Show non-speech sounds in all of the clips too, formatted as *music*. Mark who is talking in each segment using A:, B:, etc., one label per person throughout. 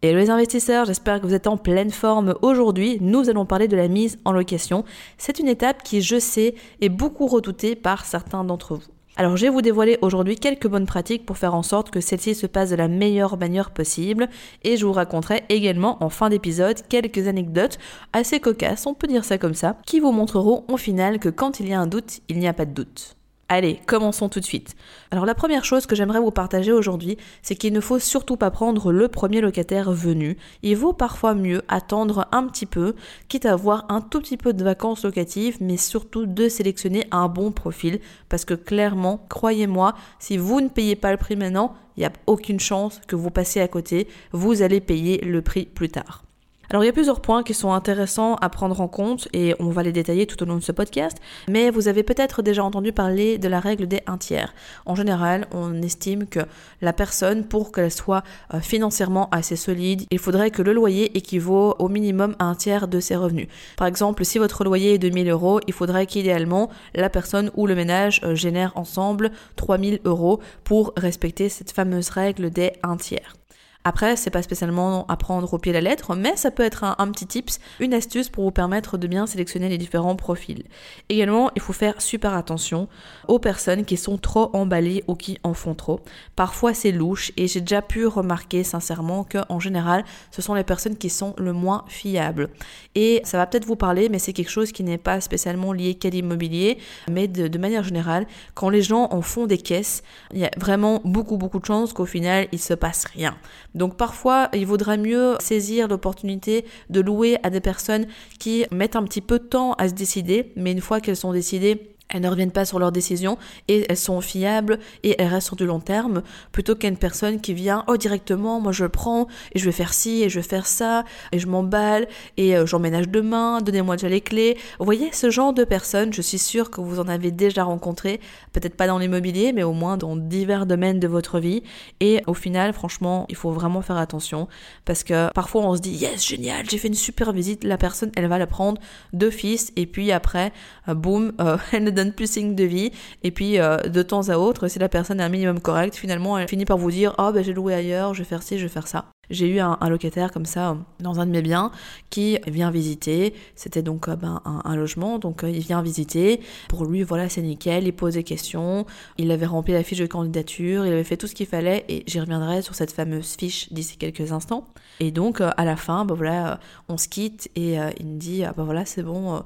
A: Hello les investisseurs, j'espère que vous êtes en pleine forme. Aujourd'hui, nous allons parler de la mise en location. C'est une étape qui, je sais, est beaucoup redoutée par certains d'entre vous. Alors je vais vous dévoiler aujourd'hui quelques bonnes pratiques pour faire en sorte que celle-ci se passe de la meilleure manière possible et je vous raconterai également en fin d'épisode quelques anecdotes assez cocasses, on peut dire ça comme ça, qui vous montreront au final que quand il y a un doute, il n'y a pas de doute. Allez, commençons tout de suite. Alors la première chose que j'aimerais vous partager aujourd'hui, c'est qu'il ne faut surtout pas prendre le premier locataire venu. Il vaut parfois mieux attendre un petit peu, quitte à avoir un tout petit peu de vacances locatives, mais surtout de sélectionner un bon profil, parce que clairement, croyez-moi, si vous ne payez pas le prix maintenant, il n'y a aucune chance que vous passiez à côté, vous allez payer le prix plus tard. Alors il y a plusieurs points qui sont intéressants à prendre en compte et on va les détailler tout au long de ce podcast, mais vous avez peut-être déjà entendu parler de la règle des un tiers. En général, on estime que la personne, pour qu'elle soit euh, financièrement assez solide, il faudrait que le loyer équivaut au minimum à un tiers de ses revenus. Par exemple, si votre loyer est de 1000 euros, il faudrait qu'idéalement la personne ou le ménage euh, génère ensemble 3000 euros pour respecter cette fameuse règle des un tiers. Après, c'est pas spécialement à prendre au pied la lettre, mais ça peut être un, petit tips, une astuce pour vous permettre de bien sélectionner les différents profils. Également, il faut faire super attention aux personnes qui sont trop emballées ou qui en font trop. Parfois, c'est louche et j'ai déjà pu remarquer sincèrement que en général, ce sont les personnes qui sont le moins fiables. Et ça va peut-être vous parler, mais c'est quelque chose qui n'est pas spécialement lié qu'à l'immobilier, mais de, de manière générale, quand les gens en font des caisses, il y a vraiment beaucoup beaucoup de chances qu'au final, il se passe rien. Donc parfois, il vaudrait mieux saisir l'opportunité de louer à des personnes qui mettent un petit peu de temps à se décider, mais une fois qu'elles sont décidées, elles ne reviennent pas sur leurs décisions et elles sont fiables et elles restent sur du long terme plutôt qu'une personne qui vient oh directement moi je le prends et je vais faire ci et je vais faire ça et je m'emballe et euh, j'emménage demain donnez-moi déjà les clés. Vous voyez ce genre de personnes je suis sûre que vous en avez déjà rencontré peut-être pas dans l'immobilier mais au moins dans divers domaines de votre vie et au final franchement il faut vraiment faire attention parce que parfois on se dit yes génial j'ai fait une super visite la personne elle va la prendre d'office et puis après euh, boum euh, *laughs* elle ne donne plus signe de vie. Et puis, euh, de temps à autre, si la personne est un minimum correct, finalement, elle finit par vous dire Oh, ben j'ai loué ailleurs, je vais faire ci, je vais faire ça. J'ai eu un, locataire comme ça dans un de mes biens qui vient visiter. C'était donc euh, ben, un, logement, donc euh, il vient visiter. Pour lui, voilà, c'est nickel. Il pose des questions. Il avait rempli la fiche de candidature. Il avait fait tout ce qu'il fallait. Et j'y reviendrai sur cette fameuse fiche d'ici quelques instants. Et donc, à la fin, ben, voilà, on se quitte et il me dit ah, ben, voilà, c'est bon,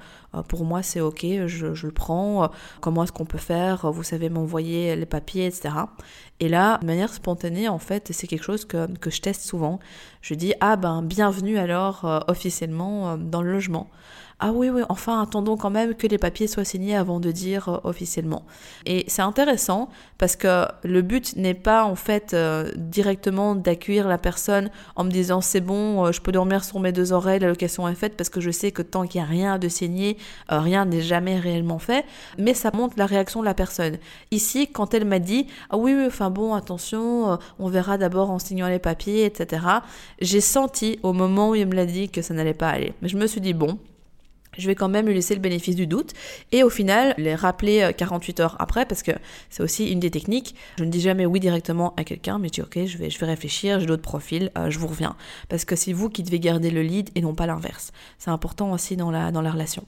A: pour moi, c'est ok, je, le prends comment est-ce qu'on peut faire, vous savez m'envoyer les papiers, etc. Et là, de manière spontanée, en fait, c'est quelque chose que, que, je teste souvent. Je dis, ah ben, bienvenue alors euh, officiellement euh, dans le logement. Ah oui, oui, enfin, attendons quand même que les papiers soient signés avant de dire euh, officiellement. Et c'est intéressant parce que le but n'est pas en fait euh, directement d'accueillir la personne en me disant c'est bon, euh, je peux dormir sur mes deux oreilles, la location est faite parce que je sais que tant qu'il n'y a rien de signé, rien n'est jamais réellement fait, mais ça montre la réaction de la personne. Ici, quand elle m'a dit ah oui, oui, enfin bon, attention, on verra d'abord en signant les papiers, etc., j'ai senti au moment où il me l'a dit que ça n'allait pas aller. Mais je me suis dit bon, je vais quand même lui laisser le bénéfice du doute et au final les rappeler 48 euh, heures après parce que c'est aussi une des techniques. Je ne dis jamais oui directement à quelqu'un mais je dis ok je vais, je vais réfléchir, j'ai d'autres profils, euh, je vous reviens. Parce que c'est vous qui devez garder le lead et non pas l'inverse. C'est important aussi dans la, dans la relation.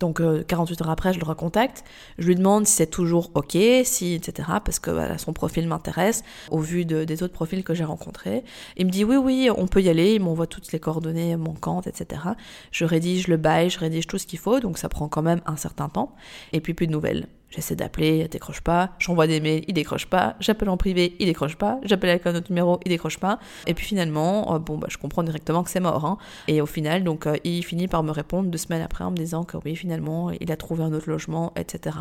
A: Donc 48 euh, heures après, je le recontacte. Je lui demande si c'est toujours OK, si etc. Parce que son profil m'intéresse au vu de, des autres profils que j'ai rencontrés. Il me dit oui, oui, on peut y aller. Il m'envoie toutes les coordonnées manquantes, etc. Je rédige le bail, je rédige tout ce qu'il faut. Donc ça prend quand même un certain temps. Et puis plus de nouvelles. J'essaie d'appeler, il décroche pas. J'envoie des mails, il décroche pas. J'appelle en privé, il décroche pas. J'appelle avec un autre numéro, il décroche pas. Et puis finalement, euh, bon, bah, je comprends directement que c'est mort. Hein. Et au final, donc, euh, il finit par me répondre deux semaines après en me disant que oui, finalement, il a trouvé un autre logement, etc.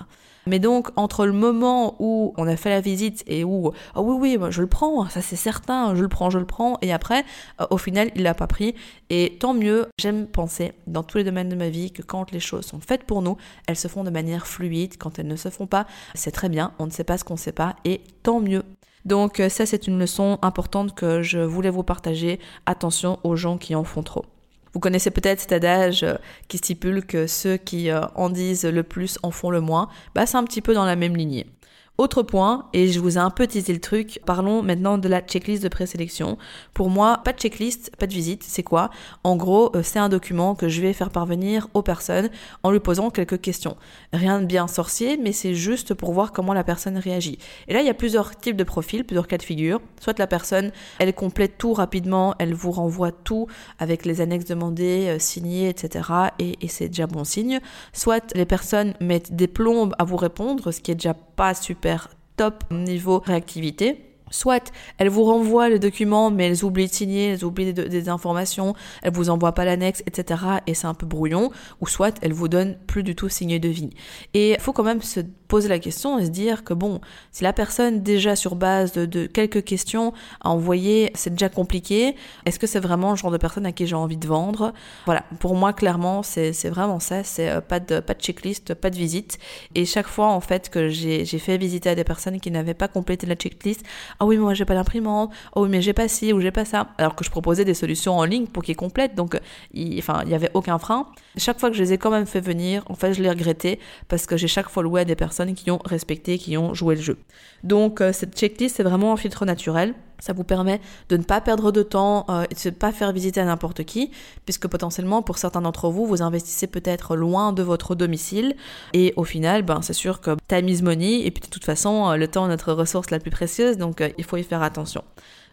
A: Mais donc, entre le moment où on a fait la visite et où, ah oui, oui, moi, je le prends, ça c'est certain, je le prends, je le prends, et après, euh, au final, il l'a pas pris. Et tant mieux, j'aime penser dans tous les domaines de ma vie que quand les choses sont faites pour nous, elles se font de manière fluide. Quand elles ne se font pas, c'est très bien, on ne sait pas ce qu'on ne sait pas, et tant mieux. Donc euh, ça, c'est une leçon importante que je voulais vous partager. Attention aux gens qui en font trop. Vous connaissez peut-être cet adage euh, qui stipule que ceux qui euh, en disent le plus en font le moins. Bah, c'est un petit peu dans la même lignée. Autre point, et je vous ai un peu teasé le truc, parlons maintenant de la checklist de présélection. Pour moi, pas de checklist, pas de visite, c'est quoi? En gros, euh, c'est un document que je vais faire parvenir aux personnes en lui posant quelques questions. Rien de bien sorcier, mais c'est juste pour voir comment la personne réagit. Et là, il y a plusieurs types de profils, plusieurs cas de figure. Soit la personne, elle complète tout rapidement, elle vous renvoie tout avec les annexes demandées, euh, signées, etc. Et, et c'est déjà bon signe. Soit les personnes mettent des plombes à vous répondre, ce qui est déjà pas super top niveau réactivité. Soit elles vous renvoient le document, mais elles oublient de signer, elles oublient des, informations, elles vous envoient pas l'annexe, etc. Et c'est un peu brouillon. Ou soit elles vous donnent plus du tout signé de vie. Et il faut quand même se poser la question et se dire que bon, si la personne déjà sur base de, quelques questions a envoyé, c'est déjà compliqué, est-ce que c'est vraiment le genre de personne à qui j'ai envie de vendre? Voilà, pour moi clairement c'est vraiment ça, c'est euh, pas de, pas de checklist, pas de visite. Et chaque fois en fait que j'ai fait visiter à des personnes qui n'avaient pas complété la checklist, ah oui mais moi j'ai pas d'imprimante, ah oui mais j'ai pas ci ou j'ai pas ça, alors que je proposais des solutions en ligne pour qu'ils complètent, donc enfin il y avait aucun frein. Chaque fois que je les ai quand même fait venir, en fait je l'ai regretté parce que j'ai chaque fois loué à des personnes qui ont respecté, qui ont joué le jeu. Donc euh, cette checklist, c'est vraiment un filtre naturel. Ça vous permet de ne pas perdre de temps euh, et de ne pas faire visiter à n'importe qui, puisque potentiellement, pour certains d'entre vous, vous investissez peut-être loin de votre domicile. Et au final, ben, c'est sûr que time is money, et puis de toute façon, euh, le temps est notre ressource la plus précieuse, donc il faut y faire attention.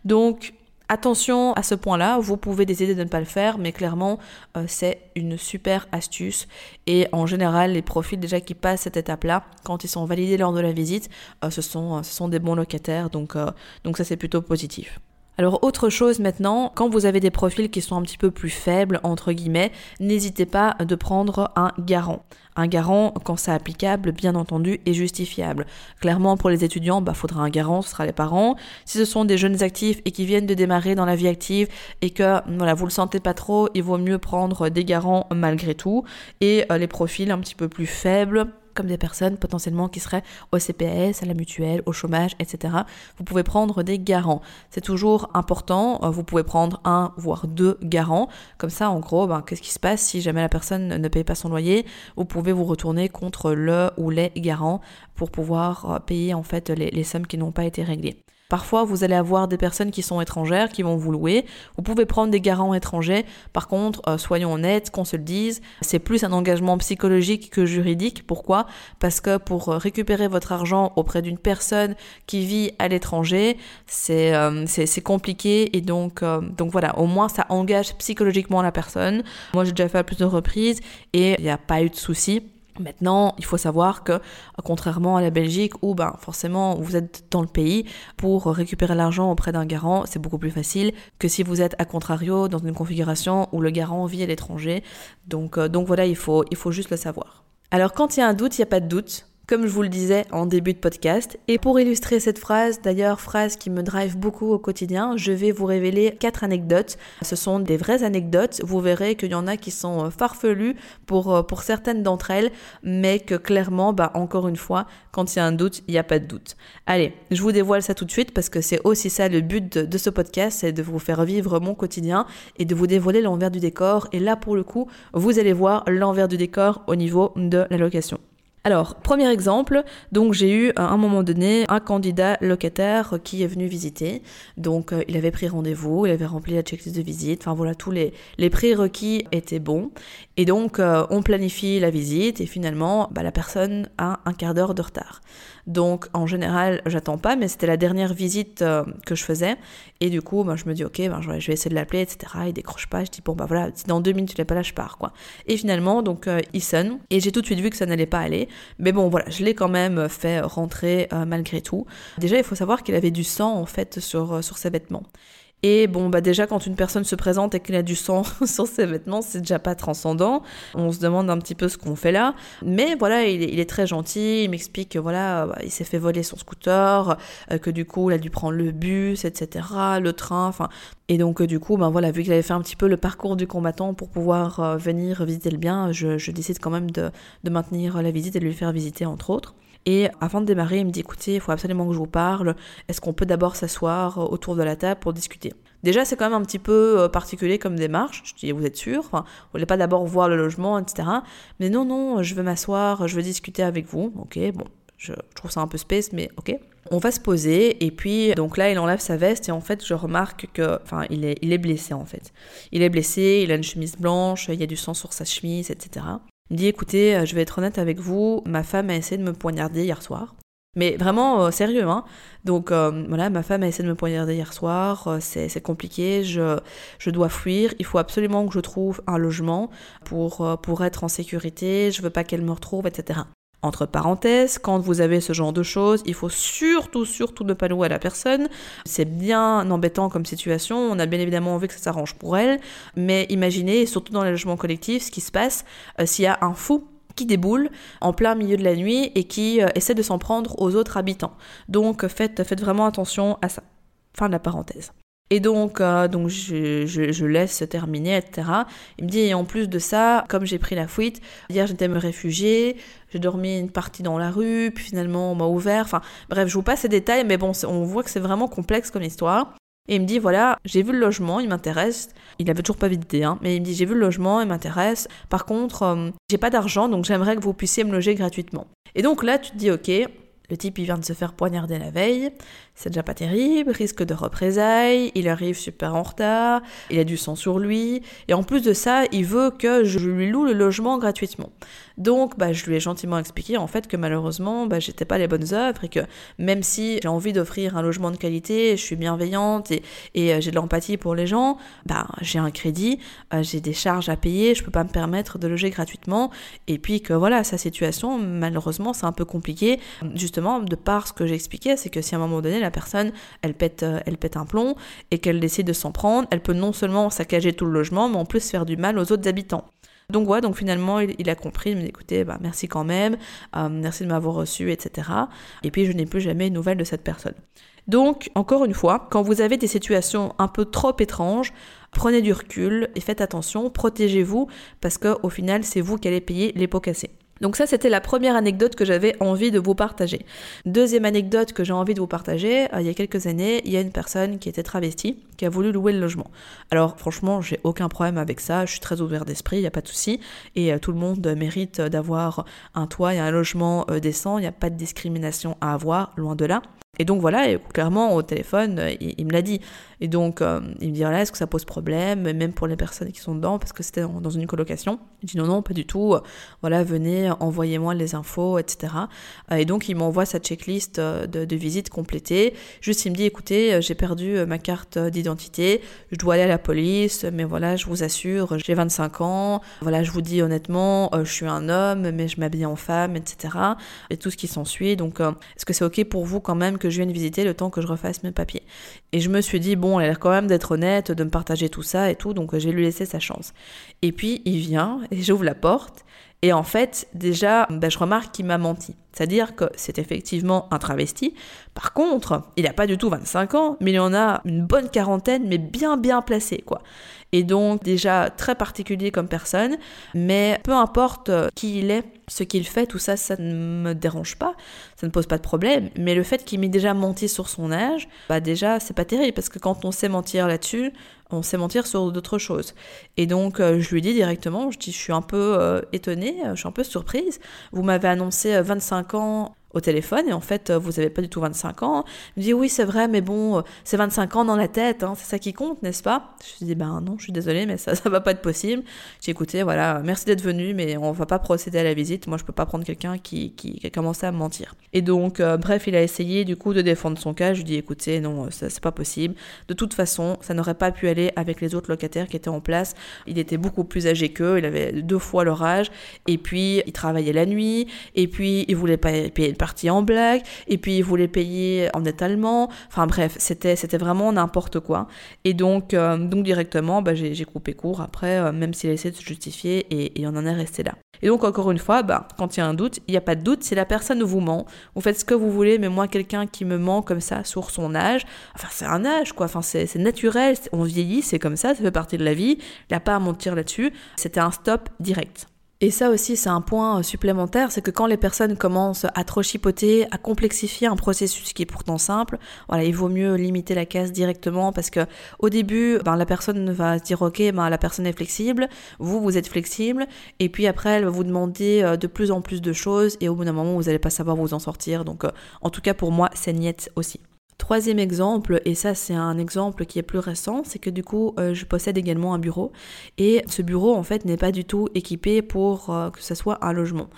A: Donc, Attention à ce point-là, vous pouvez décider de ne pas le faire, mais clairement, euh, c'est une super astuce. Et en général, les profils déjà qui passent cette étape-là, quand ils sont validés lors de la visite, euh, ce, sont, ce sont des bons locataires, donc, euh, donc ça c'est plutôt positif. Alors autre chose maintenant, quand vous avez des profils qui sont un petit peu plus faibles, entre guillemets, n'hésitez pas de prendre un garant. Un garant, quand c'est applicable, bien entendu, est justifiable. Clairement, pour les étudiants, bah, faudra un garant, ce sera les parents. Si ce sont des jeunes actifs et qui viennent de démarrer dans la vie active et que, voilà, vous le sentez pas trop, il vaut mieux prendre des garants malgré tout. Et euh, les profils un petit peu plus faibles, comme des personnes potentiellement qui seraient au CPS, à la mutuelle, au chômage, etc. Vous pouvez prendre des garants. C'est toujours important. Euh, vous pouvez prendre un, voire deux garants. Comme ça, en gros, ben, qu'est-ce qui se passe si jamais la personne ne paye pas son loyer? Vous pouvez vous retourner contre le ou les garants pour pouvoir euh, payer en fait les, les sommes qui n'ont pas été réglées. Parfois, vous allez avoir des personnes qui sont étrangères, qui vont vous louer. Vous pouvez prendre des garants étrangers. Par contre, euh, soyons honnêtes, qu'on se le dise, c'est plus un engagement psychologique que juridique. Pourquoi? Parce que pour euh, récupérer votre argent auprès d'une personne qui vit à l'étranger, c'est euh, c'est compliqué et donc donc voilà, au moins ça engage psychologiquement la personne. Moi, j'ai déjà fait à plusieurs reprises et il n'y a pas eu de souci. Maintenant, il faut savoir que, contrairement à la Belgique, où ben, forcément vous êtes dans le pays, pour récupérer l'argent auprès d'un garant, c'est beaucoup plus facile que si vous êtes à contrario dans une configuration où le garant vit à l'étranger. Donc, euh, donc voilà, il faut, il faut juste le savoir. Alors quand il y a un doute, il n'y a pas de doute comme je vous le disais en début de podcast. Et pour illustrer cette phrase, d'ailleurs phrase qui me drive beaucoup au quotidien, je vais vous révéler quatre anecdotes. Ce sont des vraies anecdotes. Vous verrez qu'il y en a qui sont euh, farfelues pour, euh, pour certaines d'entre elles, mais que clairement, bah, encore une fois, quand il y a un doute, il n'y a pas de doute. Allez, je vous dévoile ça tout de suite parce que c'est aussi ça le but de, de ce podcast, c'est de vous faire vivre mon quotidien et de vous dévoiler l'envers du décor. Et là, pour le coup, vous allez voir l'envers du décor au niveau de la location. Alors, premier exemple, donc j'ai eu à un moment donné un candidat locataire qui est venu visiter. Donc euh, il avait pris rendez-vous, il avait rempli la checklist de visite, enfin voilà, tous les, les prérequis étaient bons. Et donc euh, on planifie la visite et finalement bah, la personne a un quart d'heure de retard. Donc en général, j'attends pas, mais c'était la dernière visite euh, que je faisais. Et du coup, bah, je me dis, ok, bah, je vais essayer de l'appeler, etc. Il décroche pas. Je dis, bon, bah voilà, si dans deux minutes tu l'as pas là, je pars, quoi. Et finalement, donc, il sonne. Et j'ai tout de suite vu que ça n'allait pas aller. Mais bon, voilà, je l'ai quand même fait rentrer malgré tout. Déjà, il faut savoir qu'il avait du sang en fait sur, sur ses vêtements. Et bon, bah déjà, quand une personne se présente et qu'il a du sang *laughs* sur ses vêtements, c'est déjà pas transcendant. On se demande un petit peu ce qu'on fait là. Mais voilà, il est, très gentil. Il m'explique que voilà, bah, il s'est fait voler son scooter, euh, que du coup, il a dû prendre le bus, etc., le train, enfin. Et donc, euh, du coup, ben voilà, vu qu'il avait fait un petit peu le parcours du combattant pour pouvoir euh, venir visiter le bien, je, décide quand même de, de maintenir la visite et de lui faire visiter, entre autres. Et avant de démarrer, il me dit écoutez, il faut absolument que je vous parle. Est-ce qu'on peut d'abord s'asseoir euh, autour de la table pour discuter? Déjà, c'est quand même un petit peu euh, particulier comme démarche. Je dis vous êtes sûr? Vous voulez pas d'abord voir le logement, etc. Mais non, non, je veux m'asseoir, je veux discuter avec vous. Ok, bon, je, trouve ça un peu space, mais ok. On va se poser et puis donc là il enlève sa veste et en fait je remarque que il est blessé en fait. Il est blessé, il a une chemise blanche, il y a du sang sur sa chemise, etc. Me dit écoutez, euh, je vais être honnête avec vous, ma femme a essayé de me poignarder hier soir. Mais vraiment euh, sérieux, hein. Donc euh, voilà, ma femme a essayé de me poignarder hier soir, c'est compliqué, je, je dois fuir, il faut absolument que je trouve un logement pour, pour être en sécurité, je veux pas qu'elle me retrouve, etc. Entre parenthèses, quand vous avez ce genre de choses, il faut surtout, surtout ne pas louer à la personne. C'est bien embêtant comme situation. On a bien évidemment envie que ça s'arrange pour elle. Mais imaginez, surtout dans les logements collectifs, ce qui se passe euh, s'il y a un fou qui déboule en plein milieu de la nuit et qui euh, essaie de s'en prendre aux autres habitants. Donc faites, faites vraiment attention à ça. Fin de la parenthèse. Et donc, euh, donc je, laisse terminer, etc. Il me dit, et en plus de ça, comme j'ai pris la fuite, hier j'étais me réfugier, j'ai dormi une partie dans la rue, puis finalement on m'a ouvert. Enfin, bref, je vous passe ces détails, mais bon, on voit que c'est vraiment complexe comme histoire. Et il me dit, voilà, j'ai vu le logement, il m'intéresse. Il avait toujours pas visité, hein, mais il me dit, j'ai vu le logement, il m'intéresse. Par contre, euh, j'ai pas d'argent, donc j'aimerais que vous puissiez me loger gratuitement. Et donc là, tu te dis, ok, le type, il vient de se faire poignarder la veille, c'est déjà pas terrible, risque de représailles, il arrive super en retard, il a du sang sur lui, et en plus de ça, il veut que je lui loue le logement gratuitement. Donc, bah, je lui ai gentiment expliqué en fait que malheureusement, bah, j'étais pas les bonnes œuvres et que même si j'ai envie d'offrir un logement de qualité, je suis bienveillante et, et euh, j'ai de l'empathie pour les gens, bah, j'ai un crédit, euh, j'ai des charges à payer, je peux pas me permettre de loger gratuitement, et puis que voilà, sa situation, malheureusement, c'est un peu compliqué, justement, de par ce que j'ai expliqué, c'est que si à un moment donné, la personne, elle pète, euh, elle pète un plomb et qu'elle décide de s'en prendre, elle peut non seulement saccager tout le logement, mais en plus faire du mal aux autres habitants. Donc voilà, donc finalement il, a compris, il écoutez, bah, merci quand même, euh, merci de m'avoir reçu, etc. Et puis je n'ai plus jamais de nouvelles de cette personne. Donc, encore une fois, quand vous avez des situations un peu trop étranges, prenez du recul et faites attention, protégez-vous, parce qu'au final, c'est vous qui allez payer les pots cassés. Donc ça, c'était la première anecdote que j'avais envie de vous partager. Deuxième anecdote que j'ai envie de vous partager, euh, il y a quelques années, il y a une personne qui était travestie, qui a voulu louer le logement. Alors franchement, j'ai aucun problème avec ça, je suis très ouvert d'esprit, il n'y a pas de souci, et euh, tout le monde mérite d'avoir un toit et un logement euh, décent, il n'y a pas de discrimination à avoir, loin de là. Et donc voilà, clairement au téléphone, il me l'a dit. Et donc, euh, il me dit, voilà, est-ce que ça pose problème, même pour les personnes qui sont dedans, parce que c'était dans une colocation. Il dit, non, non, pas du tout. Voilà, venez, envoyez-moi les infos, etc. Et donc, il m'envoie sa checklist euh, de, de visite complétée. Juste, il me dit, écoutez, euh, j'ai perdu ma carte d'identité, je dois aller à la police, mais voilà, je vous assure, j'ai 25 ans. Voilà, je vous dis honnêtement, je suis un homme, mais je m'habille en femme, etc. Et tout ce qui s'ensuit. Donc, est-ce que c'est OK pour vous quand même que je vienne visiter le temps que je refasse mes papiers Et je me suis dit, bon, elle a l'air quand même d'être honnête, de me partager tout ça et tout, donc j'ai lui laissé sa chance. Et puis il vient et j'ouvre la porte et en fait, déjà, ben, je remarque qu'il m'a menti. C'est-à-dire que c'est effectivement un travesti. Par contre, il n'a pas du tout 25 ans, mais il en a une bonne quarantaine, mais bien bien placé, quoi. Et donc, déjà, très particulier comme personne, mais peu importe qui il est, ce qu'il fait, tout ça, ça ne me dérange pas, ça ne pose pas de problème. Mais le fait qu'il m'ait déjà menti sur son âge, bah déjà, c'est pas terrible, parce que quand on sait mentir là-dessus, on sait mentir sur d'autres choses. Et donc, euh, je lui dis directement, je dis, je suis un peu euh, étonnée, euh, je suis un peu surprise. Vous m'avez annoncé 25 ans au téléphone et en fait vous n'avez pas du tout 25 ans. Il me dit oui c'est vrai mais bon c'est 25 ans dans la tête, hein, c'est ça qui compte n'est-ce pas? Je lui dis ben non je suis désolée mais ça *laughs* ça va pas être possible. J'ai écouté voilà merci d'être venu mais on va pas procéder à la visite. Moi je peux pas prendre quelqu'un qui, qui, a commencé à me mentir. Et donc euh, bref il a essayé du coup de défendre son cas. Je lui dis écoutez non c'est pas possible. De toute façon ça n'aurait pas pu aller avec les autres locataires qui étaient en place. Il était beaucoup plus âgé qu'eux, il avait deux fois leur âge et puis il travaillait la nuit et puis il voulait pas payer une partie en blague et puis il voulait payer en étalement. Enfin bref, c'était c'était vraiment n'importe quoi. Et donc euh, donc directement, bah, j'ai coupé court après, euh, même s'il a essayé de se justifier et, et on en est resté là. Et donc encore une fois, bah, quand il y a un doute, il n'y a pas de doute, si la personne vous ment, vous faites ce que vous voulez, mais moi quelqu'un qui me ment comme ça sur son âge, enfin c'est un âge quoi, enfin c'est naturel, on vieillit, c'est comme ça, ça fait partie de la vie, il n'y a pas à mentir là-dessus, c'était un stop direct. Et ça aussi, c'est un point euh, supplémentaire, c'est que quand les personnes commencent à trop chipoter, à complexifier un processus qui est pourtant simple, voilà, il vaut mieux limiter la casse directement parce que au début, ben, la personne va se dire ok, ben, la personne est flexible, vous, vous êtes flexible, et puis après, elle va vous demander euh, de plus en plus de choses, et au bout d'un moment, vous n'allez pas savoir vous en sortir. Donc, euh, en tout cas, pour moi, c'est niette aussi. Troisième exemple, et ça c'est un exemple qui est plus récent, c'est que du coup euh, je possède également un bureau et ce bureau en fait n'est pas du tout équipé pour euh, que ce soit un logement.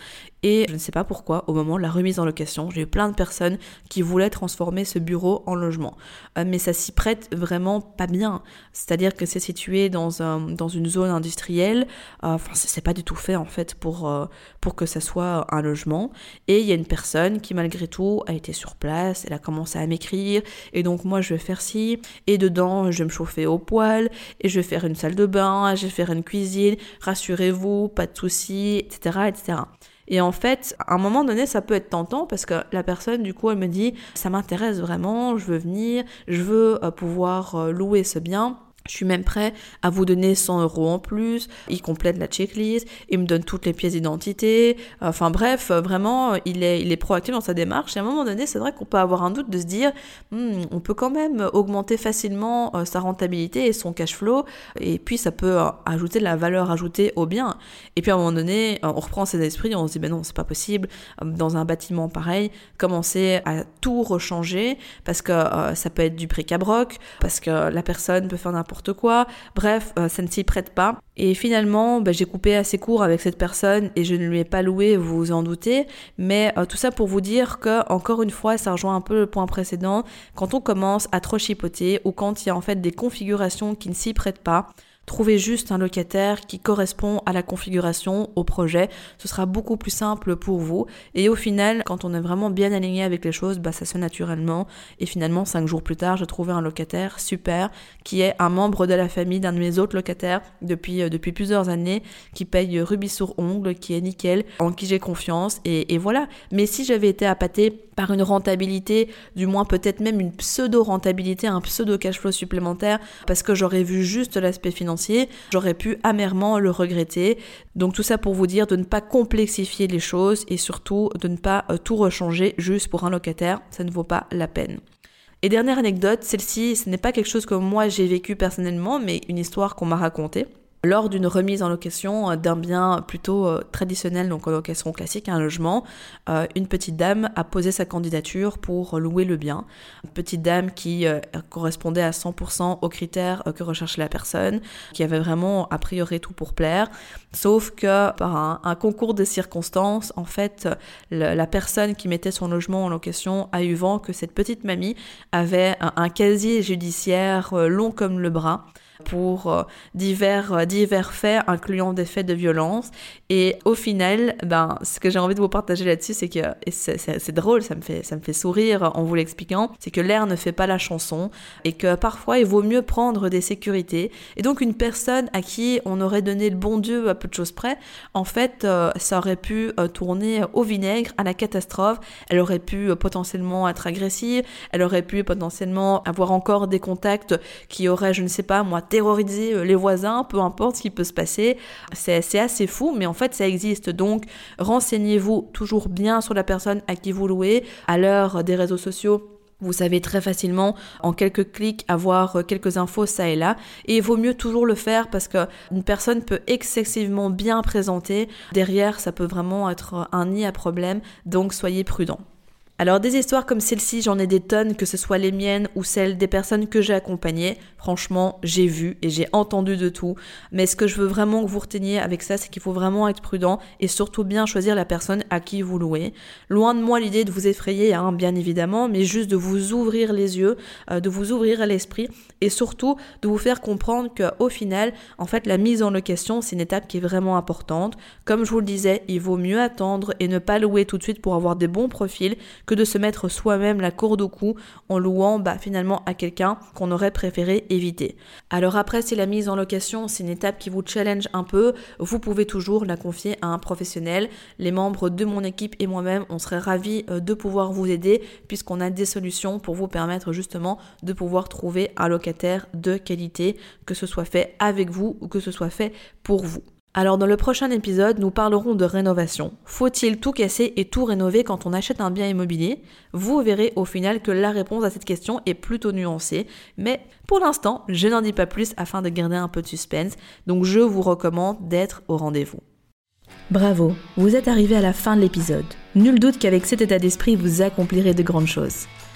A: Et je ne sais pas pourquoi, au moment de la remise en location, j'ai eu plein de personnes qui voulaient transformer ce bureau en logement. Euh, mais ça s'y prête vraiment pas bien. C'est-à-dire que c'est situé dans, un, dans une zone industrielle. Euh, enfin, c'est pas du tout fait en fait pour, euh, pour que ça soit un logement. Et il y a une personne qui malgré tout a été sur place, elle a commencé à m'écrire. Et donc moi je vais faire ci. Et dedans je vais me chauffer au poil. Et je vais faire une salle de bain. Je vais faire une cuisine. Rassurez-vous, pas de soucis, etc. etc. Et en fait, à un moment donné, ça peut être tentant parce que la personne, du coup, elle me dit, ça m'intéresse vraiment, je veux venir, je veux euh, pouvoir euh, louer ce bien. Je suis même prêt à vous donner 100 euros en plus. Il complète la checklist, il me donne toutes les pièces d'identité. Enfin bref, vraiment, il est, il est proactif dans sa démarche. Et à un moment donné, c'est vrai qu'on peut avoir un doute de se dire, hmm, on peut quand même augmenter facilement euh, sa rentabilité et son cash flow. Et puis ça peut euh, ajouter de la valeur ajoutée au bien. Et puis à un moment donné, euh, on reprend ses esprits, on se dit, ben non, c'est pas possible. Dans un bâtiment pareil, commencer à tout rechanger parce que ça peut être du bric-à-broc, parce que la personne peut faire n'importe quoi. Bref, euh, ça ne s'y prête pas. Et finalement, bah, j'ai coupé assez court avec cette personne et je ne lui ai pas loué, vous vous en doutez. Mais euh, tout ça pour vous dire que, encore une fois, ça rejoint un peu le point précédent. Quand on commence à trop chipoter ou quand il y a en fait des configurations qui ne s'y prêtent pas, Trouver juste un locataire qui correspond à la configuration, au projet, ce sera beaucoup plus simple pour vous. Et au final, quand on est vraiment bien aligné avec les choses, bah, ça se fait naturellement. Et finalement, cinq jours plus tard, j'ai trouvé un locataire super, qui est un membre de la famille d'un de mes autres locataires depuis, euh, depuis plusieurs années, qui paye rubis sur ongle, qui est nickel, en qui j'ai confiance. Et, et voilà. Mais si j'avais été appâtée par une rentabilité, du moins peut-être même une pseudo-rentabilité, un pseudo-cash flow supplémentaire, parce que j'aurais vu juste l'aspect financier, j'aurais pu amèrement le regretter. Donc tout ça pour vous dire de ne pas complexifier les choses et surtout de ne pas euh, tout rechanger juste pour un locataire, ça ne vaut pas la peine. Et dernière anecdote, celle-ci, ce n'est pas quelque chose que moi j'ai vécu personnellement, mais une histoire qu'on m'a racontée lors d'une remise en location euh, d'un bien plutôt euh, traditionnel, donc en location classique, un logement, euh, une petite dame a posé sa candidature pour louer le bien. Petite dame qui correspondait à 100% aux critères que recherchait la personne, qui avait vraiment a priori tout pour plaire, sauf que par un, concours de circonstances, en fait, la personne qui mettait son logement en location a eu vent que cette petite mamie avait un casier judiciaire long comme le bras pour euh, divers, euh, divers faits, incluant des faits de violence. Et au final, ben, ce que j'ai envie de vous partager là-dessus, c'est que, et c'est drôle, ça me, fait, ça me fait sourire en vous l'expliquant, c'est que l'air ne fait pas la chanson et que parfois il vaut mieux prendre des sécurités. Et donc une personne à qui on aurait donné le bon Dieu à peu de choses près, en fait, euh, ça aurait pu tourner au vinaigre, à la catastrophe. Elle aurait pu potentiellement être agressive, elle aurait pu potentiellement avoir encore des contacts qui auraient, je ne sais pas moi, terroriser euh, les voisins, peu importe ce qui peut se passer. C'est assez fou, mais en fait ça existe. Donc renseignez-vous toujours bien sur la personne à qui vous louez. À l'heure des réseaux sociaux, vous savez très facilement, en quelques clics, avoir euh, quelques infos ça et là. Et il vaut mieux toujours le faire parce qu'une personne peut excessivement bien présenter. Derrière, ça peut vraiment être un nid à problème. Donc soyez prudent. Alors des histoires comme celle-ci, j'en ai des tonnes, que ce soit les miennes ou celles des personnes que j'ai accompagnées. Franchement, j'ai vu et j'ai entendu de tout. Mais ce que je veux vraiment que vous reteniez avec ça, c'est qu'il faut vraiment être prudent et surtout bien choisir la personne à qui vous louez. Loin de moi l'idée de vous effrayer, hein, bien évidemment, mais juste de vous ouvrir les yeux, euh, de vous ouvrir à l'esprit et surtout de vous faire comprendre qu'au final, en fait, la mise en location, c'est une étape qui est vraiment importante. Comme je vous le disais, il vaut mieux attendre et ne pas louer tout de suite pour avoir des bons profils que de se mettre soi-même la corde au cou en louant bah, finalement à quelqu'un qu'on aurait préféré éviter. Alors après, si la mise en location, c'est une étape qui vous challenge un peu, vous pouvez toujours la confier à un professionnel. Les membres de mon équipe et moi-même, on serait ravis euh, de pouvoir vous aider puisqu'on a des solutions pour vous permettre justement de pouvoir trouver un locataire de qualité, que ce soit fait avec vous ou que ce soit fait pour vous. Alors dans le prochain épisode, nous parlerons de rénovation. Faut-il tout casser et tout rénover quand on achète un bien immobilier? Vous verrez au final que la réponse à cette question est plutôt nuancée, mais pour l'instant, je n'en dis pas plus afin de garder un peu de suspense, donc je vous recommande d'être au rendez-vous. Bravo, vous êtes arrivé à la fin de l'épisode. Nul doute qu'avec cet état d'esprit, vous accomplirez de grandes choses.